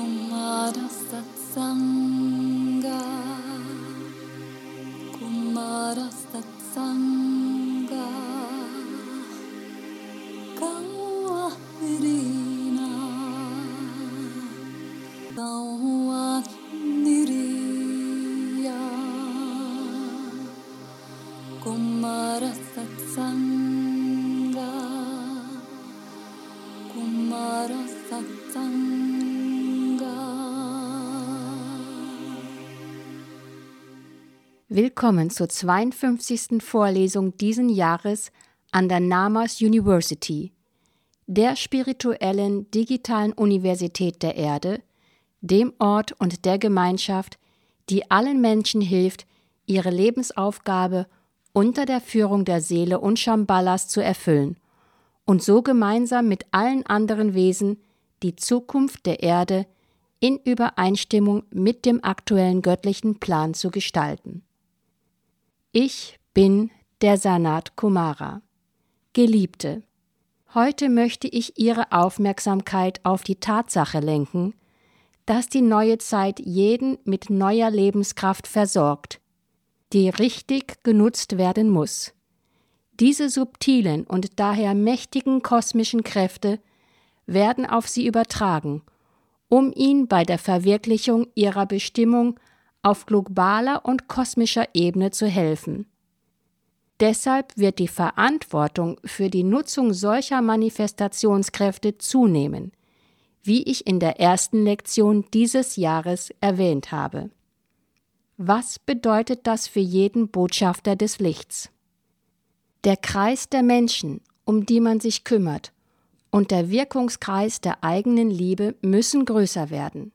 Kumara Satsanga Kumara Satsanga Kawairina Kawairiya Kumara Satsanga Kumara Satsanga Willkommen zur 52. Vorlesung diesen Jahres an der Namas University, der spirituellen digitalen Universität der Erde, dem Ort und der Gemeinschaft, die allen Menschen hilft, ihre Lebensaufgabe unter der Führung der Seele und Shambhalas zu erfüllen und so gemeinsam mit allen anderen Wesen die Zukunft der Erde in Übereinstimmung mit dem aktuellen göttlichen Plan zu gestalten. Ich bin der Sanat Kumara. Geliebte, heute möchte ich Ihre Aufmerksamkeit auf die Tatsache lenken, dass die neue Zeit jeden mit neuer Lebenskraft versorgt, die richtig genutzt werden muss. Diese subtilen und daher mächtigen kosmischen Kräfte werden auf sie übertragen, um ihnen bei der Verwirklichung ihrer Bestimmung auf globaler und kosmischer Ebene zu helfen. Deshalb wird die Verantwortung für die Nutzung solcher Manifestationskräfte zunehmen, wie ich in der ersten Lektion dieses Jahres erwähnt habe. Was bedeutet das für jeden Botschafter des Lichts? Der Kreis der Menschen, um die man sich kümmert, und der Wirkungskreis der eigenen Liebe müssen größer werden.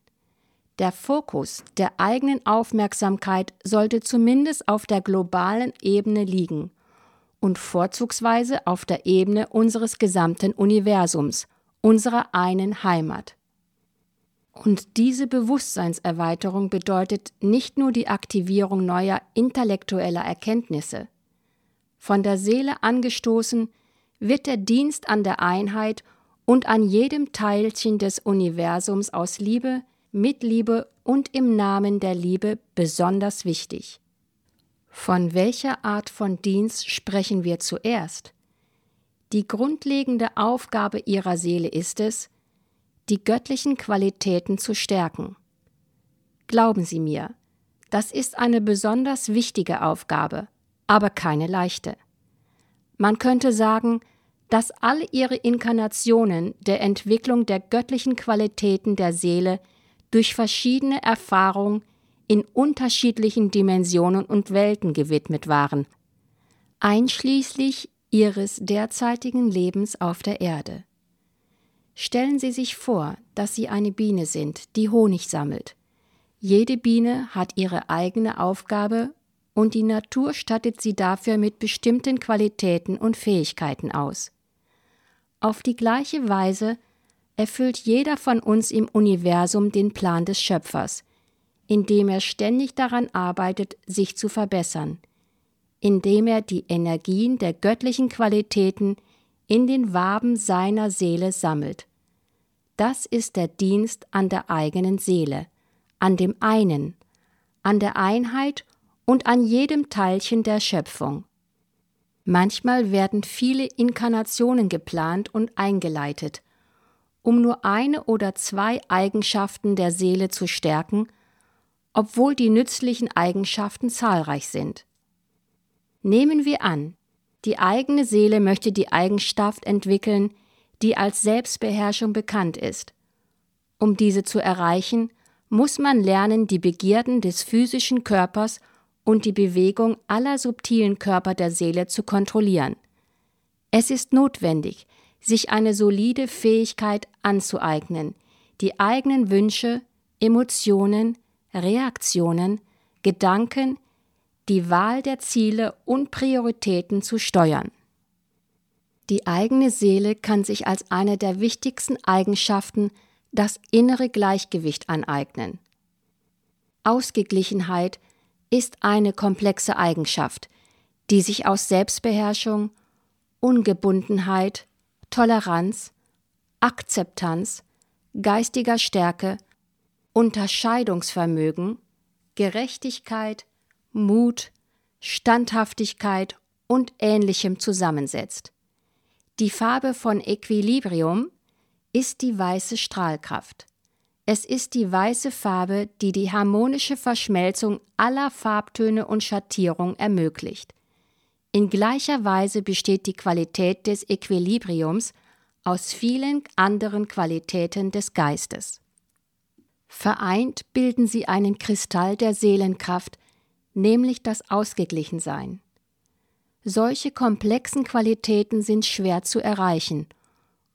Der Fokus der eigenen Aufmerksamkeit sollte zumindest auf der globalen Ebene liegen und vorzugsweise auf der Ebene unseres gesamten Universums, unserer einen Heimat. Und diese Bewusstseinserweiterung bedeutet nicht nur die Aktivierung neuer intellektueller Erkenntnisse. Von der Seele angestoßen wird der Dienst an der Einheit und an jedem Teilchen des Universums aus Liebe, mit Liebe und im Namen der Liebe besonders wichtig. Von welcher Art von Dienst sprechen wir zuerst? Die grundlegende Aufgabe ihrer Seele ist es, die göttlichen Qualitäten zu stärken. Glauben Sie mir, das ist eine besonders wichtige Aufgabe, aber keine leichte. Man könnte sagen, dass alle ihre Inkarnationen der Entwicklung der göttlichen Qualitäten der Seele durch verschiedene Erfahrungen in unterschiedlichen Dimensionen und Welten gewidmet waren, einschließlich ihres derzeitigen Lebens auf der Erde. Stellen Sie sich vor, dass Sie eine Biene sind, die Honig sammelt. Jede Biene hat ihre eigene Aufgabe und die Natur stattet sie dafür mit bestimmten Qualitäten und Fähigkeiten aus. Auf die gleiche Weise erfüllt jeder von uns im Universum den Plan des Schöpfers, indem er ständig daran arbeitet, sich zu verbessern, indem er die Energien der göttlichen Qualitäten in den Waben seiner Seele sammelt. Das ist der Dienst an der eigenen Seele, an dem einen, an der Einheit und an jedem Teilchen der Schöpfung. Manchmal werden viele Inkarnationen geplant und eingeleitet, um nur eine oder zwei Eigenschaften der Seele zu stärken, obwohl die nützlichen Eigenschaften zahlreich sind. Nehmen wir an, die eigene Seele möchte die Eigenschaft entwickeln, die als Selbstbeherrschung bekannt ist. Um diese zu erreichen, muss man lernen, die Begierden des physischen Körpers und die Bewegung aller subtilen Körper der Seele zu kontrollieren. Es ist notwendig, sich eine solide Fähigkeit anzueignen, die eigenen Wünsche, Emotionen, Reaktionen, Gedanken, die Wahl der Ziele und Prioritäten zu steuern. Die eigene Seele kann sich als eine der wichtigsten Eigenschaften das innere Gleichgewicht aneignen. Ausgeglichenheit ist eine komplexe Eigenschaft, die sich aus Selbstbeherrschung, Ungebundenheit, Toleranz, Akzeptanz, geistiger Stärke Unterscheidungsvermögen, Gerechtigkeit, Mut, Standhaftigkeit und Ähnlichem zusammensetzt. Die Farbe von Equilibrium ist die weiße Strahlkraft. Es ist die weiße Farbe, die die harmonische Verschmelzung aller Farbtöne und Schattierung ermöglicht. In gleicher Weise besteht die Qualität des Equilibriums aus vielen anderen Qualitäten des Geistes. Vereint bilden sie einen Kristall der Seelenkraft, nämlich das Ausgeglichensein. Solche komplexen Qualitäten sind schwer zu erreichen,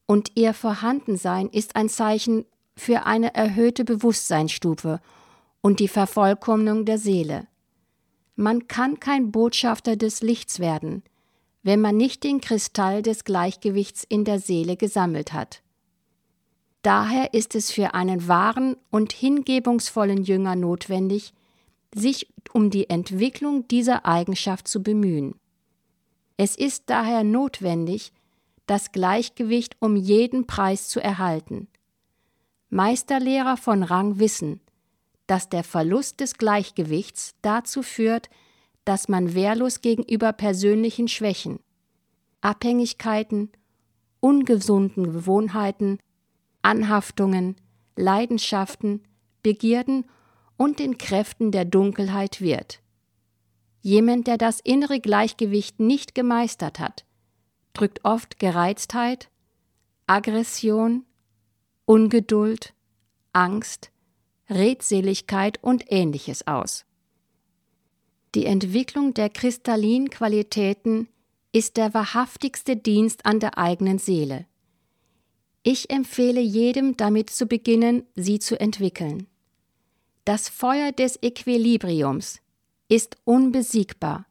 und ihr Vorhandensein ist ein Zeichen für eine erhöhte Bewusstseinsstufe und die Vervollkommnung der Seele. Man kann kein Botschafter des Lichts werden, wenn man nicht den Kristall des Gleichgewichts in der Seele gesammelt hat. Daher ist es für einen wahren und hingebungsvollen Jünger notwendig, sich um die Entwicklung dieser Eigenschaft zu bemühen. Es ist daher notwendig, das Gleichgewicht um jeden Preis zu erhalten. Meisterlehrer von Rang wissen, dass der Verlust des Gleichgewichts dazu führt, dass man wehrlos gegenüber persönlichen Schwächen, Abhängigkeiten, ungesunden Gewohnheiten, Anhaftungen, Leidenschaften, Begierden und den Kräften der Dunkelheit wird. Jemand, der das innere Gleichgewicht nicht gemeistert hat, drückt oft Gereiztheit, Aggression, Ungeduld, Angst, Redseligkeit und ähnliches aus. Die Entwicklung der kristallinen Qualitäten ist der wahrhaftigste Dienst an der eigenen Seele. Ich empfehle jedem damit zu beginnen, sie zu entwickeln. Das Feuer des Equilibriums ist unbesiegbar.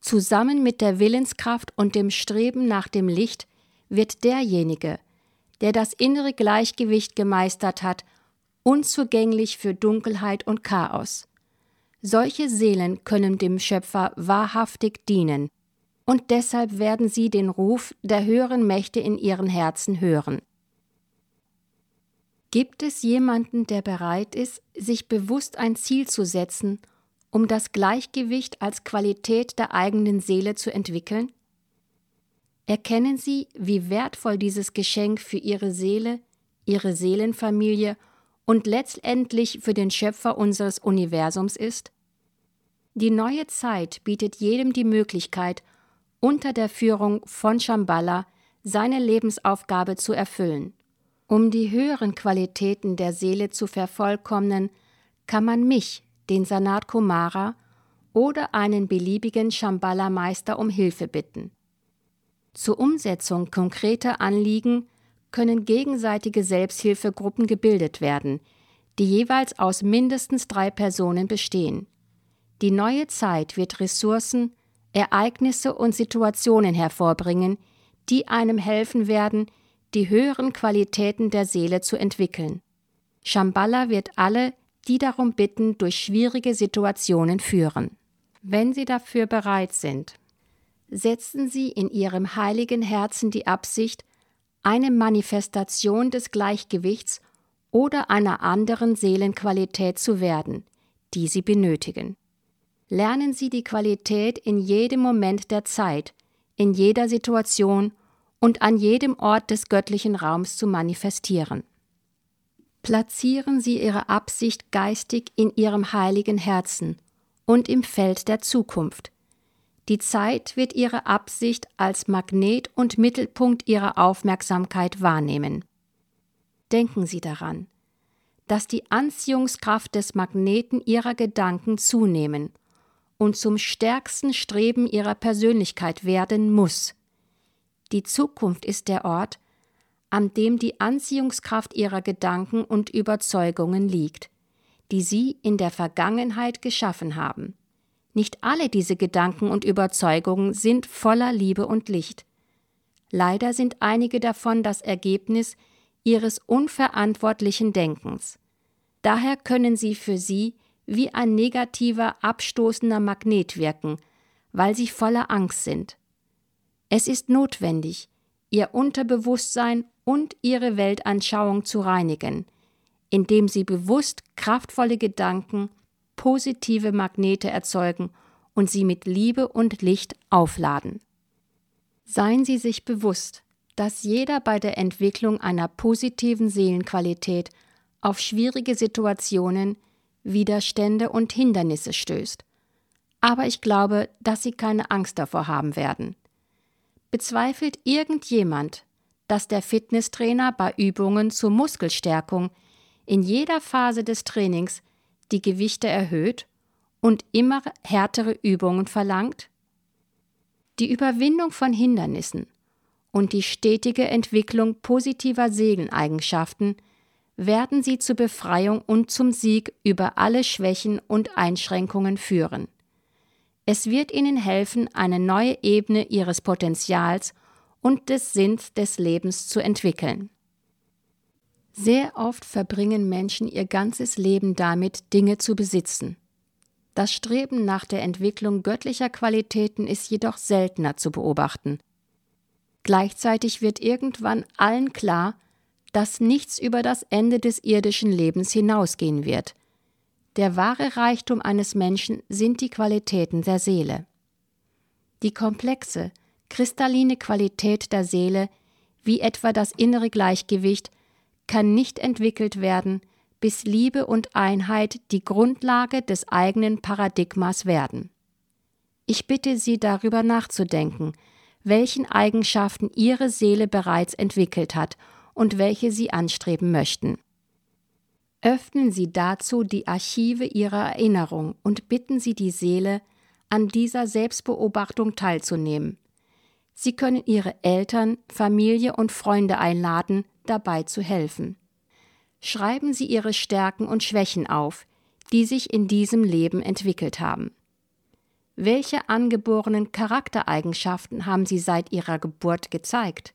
Zusammen mit der Willenskraft und dem Streben nach dem Licht wird derjenige, der das innere Gleichgewicht gemeistert hat, unzugänglich für Dunkelheit und Chaos. Solche Seelen können dem Schöpfer wahrhaftig dienen, und deshalb werden sie den Ruf der höheren Mächte in ihren Herzen hören. Gibt es jemanden, der bereit ist, sich bewusst ein Ziel zu setzen, um das Gleichgewicht als Qualität der eigenen Seele zu entwickeln? Erkennen Sie, wie wertvoll dieses Geschenk für Ihre Seele, Ihre Seelenfamilie und letztendlich für den Schöpfer unseres Universums ist? Die neue Zeit bietet jedem die Möglichkeit, unter der Führung von Shambhala seine Lebensaufgabe zu erfüllen. Um die höheren Qualitäten der Seele zu vervollkommnen, kann man mich, den Sanat Kumara, oder einen beliebigen Shambhala-Meister um Hilfe bitten. Zur Umsetzung konkreter Anliegen können gegenseitige Selbsthilfegruppen gebildet werden, die jeweils aus mindestens drei Personen bestehen. Die neue Zeit wird Ressourcen, Ereignisse und Situationen hervorbringen, die einem helfen werden, die höheren Qualitäten der Seele zu entwickeln. Shambhala wird alle, die darum bitten, durch schwierige Situationen führen. Wenn Sie dafür bereit sind, setzen Sie in Ihrem heiligen Herzen die Absicht, eine Manifestation des Gleichgewichts oder einer anderen Seelenqualität zu werden, die Sie benötigen. Lernen Sie die Qualität in jedem Moment der Zeit, in jeder Situation und an jedem Ort des göttlichen Raums zu manifestieren. Platzieren Sie Ihre Absicht geistig in Ihrem heiligen Herzen und im Feld der Zukunft, die Zeit wird Ihre Absicht als Magnet und Mittelpunkt Ihrer Aufmerksamkeit wahrnehmen. Denken Sie daran, dass die Anziehungskraft des Magneten Ihrer Gedanken zunehmen und zum stärksten Streben Ihrer Persönlichkeit werden muss. Die Zukunft ist der Ort, an dem die Anziehungskraft Ihrer Gedanken und Überzeugungen liegt, die Sie in der Vergangenheit geschaffen haben. Nicht alle diese Gedanken und Überzeugungen sind voller Liebe und Licht. Leider sind einige davon das Ergebnis ihres unverantwortlichen Denkens. Daher können sie für sie wie ein negativer, abstoßender Magnet wirken, weil sie voller Angst sind. Es ist notwendig, ihr Unterbewusstsein und ihre Weltanschauung zu reinigen, indem Sie bewusst kraftvolle Gedanken, positive Magnete erzeugen und sie mit Liebe und Licht aufladen. Seien Sie sich bewusst, dass jeder bei der Entwicklung einer positiven Seelenqualität auf schwierige Situationen, Widerstände und Hindernisse stößt. Aber ich glaube, dass Sie keine Angst davor haben werden. Bezweifelt irgendjemand, dass der Fitnesstrainer bei Übungen zur Muskelstärkung in jeder Phase des Trainings die Gewichte erhöht und immer härtere Übungen verlangt? Die Überwindung von Hindernissen und die stetige Entwicklung positiver Seeleneigenschaften werden sie zur Befreiung und zum Sieg über alle Schwächen und Einschränkungen führen. Es wird ihnen helfen, eine neue Ebene ihres Potenzials und des Sinns des Lebens zu entwickeln. Sehr oft verbringen Menschen ihr ganzes Leben damit, Dinge zu besitzen. Das Streben nach der Entwicklung göttlicher Qualitäten ist jedoch seltener zu beobachten. Gleichzeitig wird irgendwann allen klar, dass nichts über das Ende des irdischen Lebens hinausgehen wird. Der wahre Reichtum eines Menschen sind die Qualitäten der Seele. Die komplexe, kristalline Qualität der Seele, wie etwa das innere Gleichgewicht, kann nicht entwickelt werden, bis Liebe und Einheit die Grundlage des eigenen Paradigmas werden. Ich bitte Sie darüber nachzudenken, welchen Eigenschaften Ihre Seele bereits entwickelt hat und welche Sie anstreben möchten. Öffnen Sie dazu die Archive Ihrer Erinnerung und bitten Sie die Seele, an dieser Selbstbeobachtung teilzunehmen. Sie können Ihre Eltern, Familie und Freunde einladen, dabei zu helfen. Schreiben Sie Ihre Stärken und Schwächen auf, die sich in diesem Leben entwickelt haben. Welche angeborenen Charaktereigenschaften haben Sie seit Ihrer Geburt gezeigt?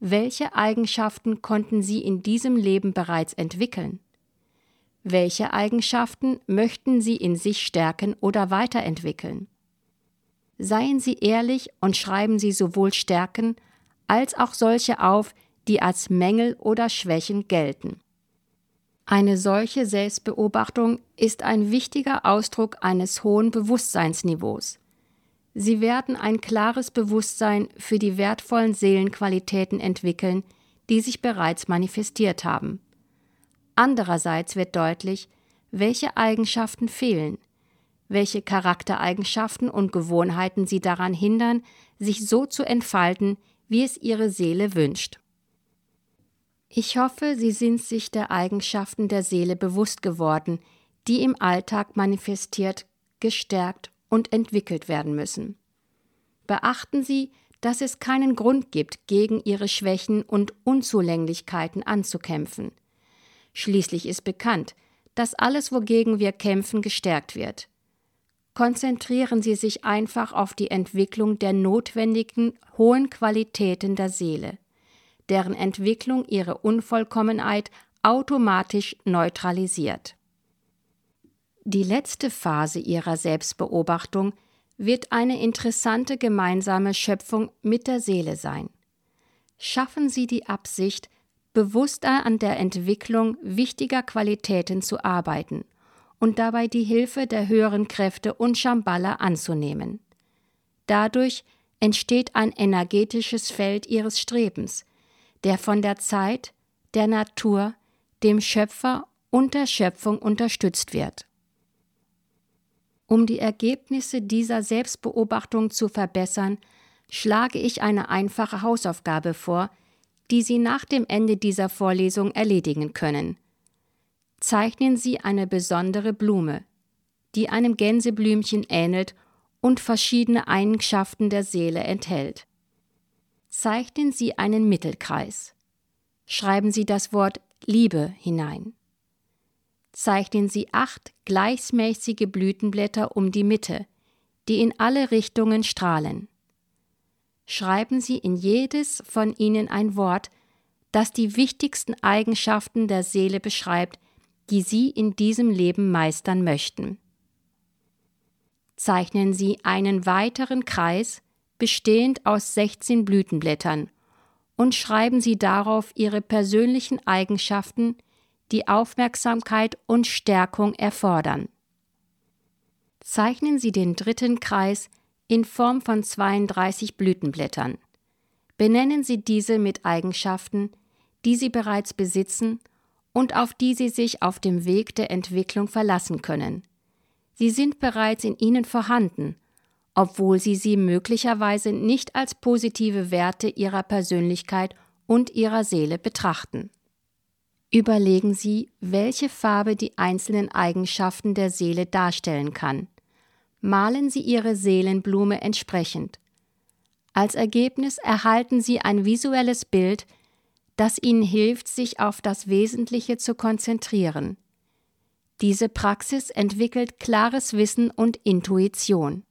Welche Eigenschaften konnten Sie in diesem Leben bereits entwickeln? Welche Eigenschaften möchten Sie in sich stärken oder weiterentwickeln? Seien Sie ehrlich und schreiben Sie sowohl Stärken als auch solche auf, die als Mängel oder Schwächen gelten. Eine solche Selbstbeobachtung ist ein wichtiger Ausdruck eines hohen Bewusstseinsniveaus. Sie werden ein klares Bewusstsein für die wertvollen Seelenqualitäten entwickeln, die sich bereits manifestiert haben. Andererseits wird deutlich, welche Eigenschaften fehlen, welche Charaktereigenschaften und Gewohnheiten sie daran hindern, sich so zu entfalten, wie es ihre Seele wünscht. Ich hoffe, Sie sind sich der Eigenschaften der Seele bewusst geworden, die im Alltag manifestiert, gestärkt und entwickelt werden müssen. Beachten Sie, dass es keinen Grund gibt, gegen Ihre Schwächen und Unzulänglichkeiten anzukämpfen. Schließlich ist bekannt, dass alles, wogegen wir kämpfen, gestärkt wird. Konzentrieren Sie sich einfach auf die Entwicklung der notwendigen hohen Qualitäten der Seele deren Entwicklung ihre Unvollkommenheit automatisch neutralisiert. Die letzte Phase ihrer Selbstbeobachtung wird eine interessante gemeinsame Schöpfung mit der Seele sein. Schaffen Sie die Absicht, bewusster an der Entwicklung wichtiger Qualitäten zu arbeiten und dabei die Hilfe der höheren Kräfte und Shambhala anzunehmen. Dadurch entsteht ein energetisches Feld Ihres Strebens, der von der Zeit, der Natur, dem Schöpfer und der Schöpfung unterstützt wird. Um die Ergebnisse dieser Selbstbeobachtung zu verbessern, schlage ich eine einfache Hausaufgabe vor, die Sie nach dem Ende dieser Vorlesung erledigen können. Zeichnen Sie eine besondere Blume, die einem Gänseblümchen ähnelt und verschiedene Eigenschaften der Seele enthält zeichnen Sie einen Mittelkreis. Schreiben Sie das Wort Liebe hinein. Zeichnen Sie acht gleichmäßige Blütenblätter um die Mitte, die in alle Richtungen strahlen. Schreiben Sie in jedes von ihnen ein Wort, das die wichtigsten Eigenschaften der Seele beschreibt, die Sie in diesem Leben meistern möchten. Zeichnen Sie einen weiteren Kreis, bestehend aus 16 Blütenblättern, und schreiben Sie darauf Ihre persönlichen Eigenschaften, die Aufmerksamkeit und Stärkung erfordern. Zeichnen Sie den dritten Kreis in Form von 32 Blütenblättern. Benennen Sie diese mit Eigenschaften, die Sie bereits besitzen und auf die Sie sich auf dem Weg der Entwicklung verlassen können. Sie sind bereits in Ihnen vorhanden, obwohl Sie sie möglicherweise nicht als positive Werte Ihrer Persönlichkeit und Ihrer Seele betrachten. Überlegen Sie, welche Farbe die einzelnen Eigenschaften der Seele darstellen kann. Malen Sie Ihre Seelenblume entsprechend. Als Ergebnis erhalten Sie ein visuelles Bild, das Ihnen hilft, sich auf das Wesentliche zu konzentrieren. Diese Praxis entwickelt klares Wissen und Intuition.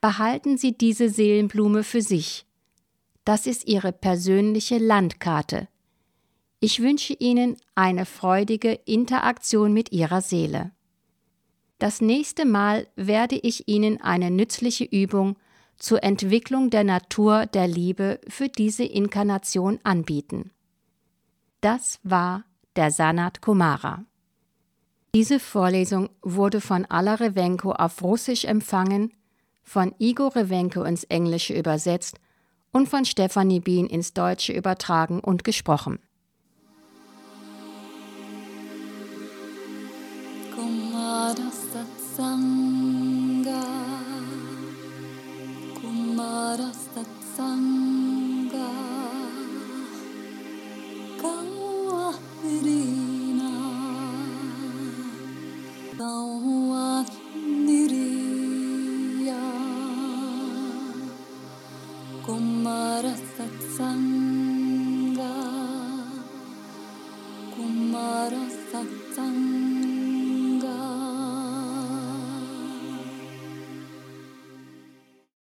Behalten Sie diese Seelenblume für sich. Das ist Ihre persönliche Landkarte. Ich wünsche Ihnen eine freudige Interaktion mit Ihrer Seele. Das nächste Mal werde ich Ihnen eine nützliche Übung zur Entwicklung der Natur der Liebe für diese Inkarnation anbieten. Das war der Sanat Kumara. Diese Vorlesung wurde von Alla Revenko auf Russisch empfangen, von Igor Revenko ins Englische übersetzt und von Stefanie Bien ins Deutsche übertragen und gesprochen. Kumarasatsanga Kumarasatsanga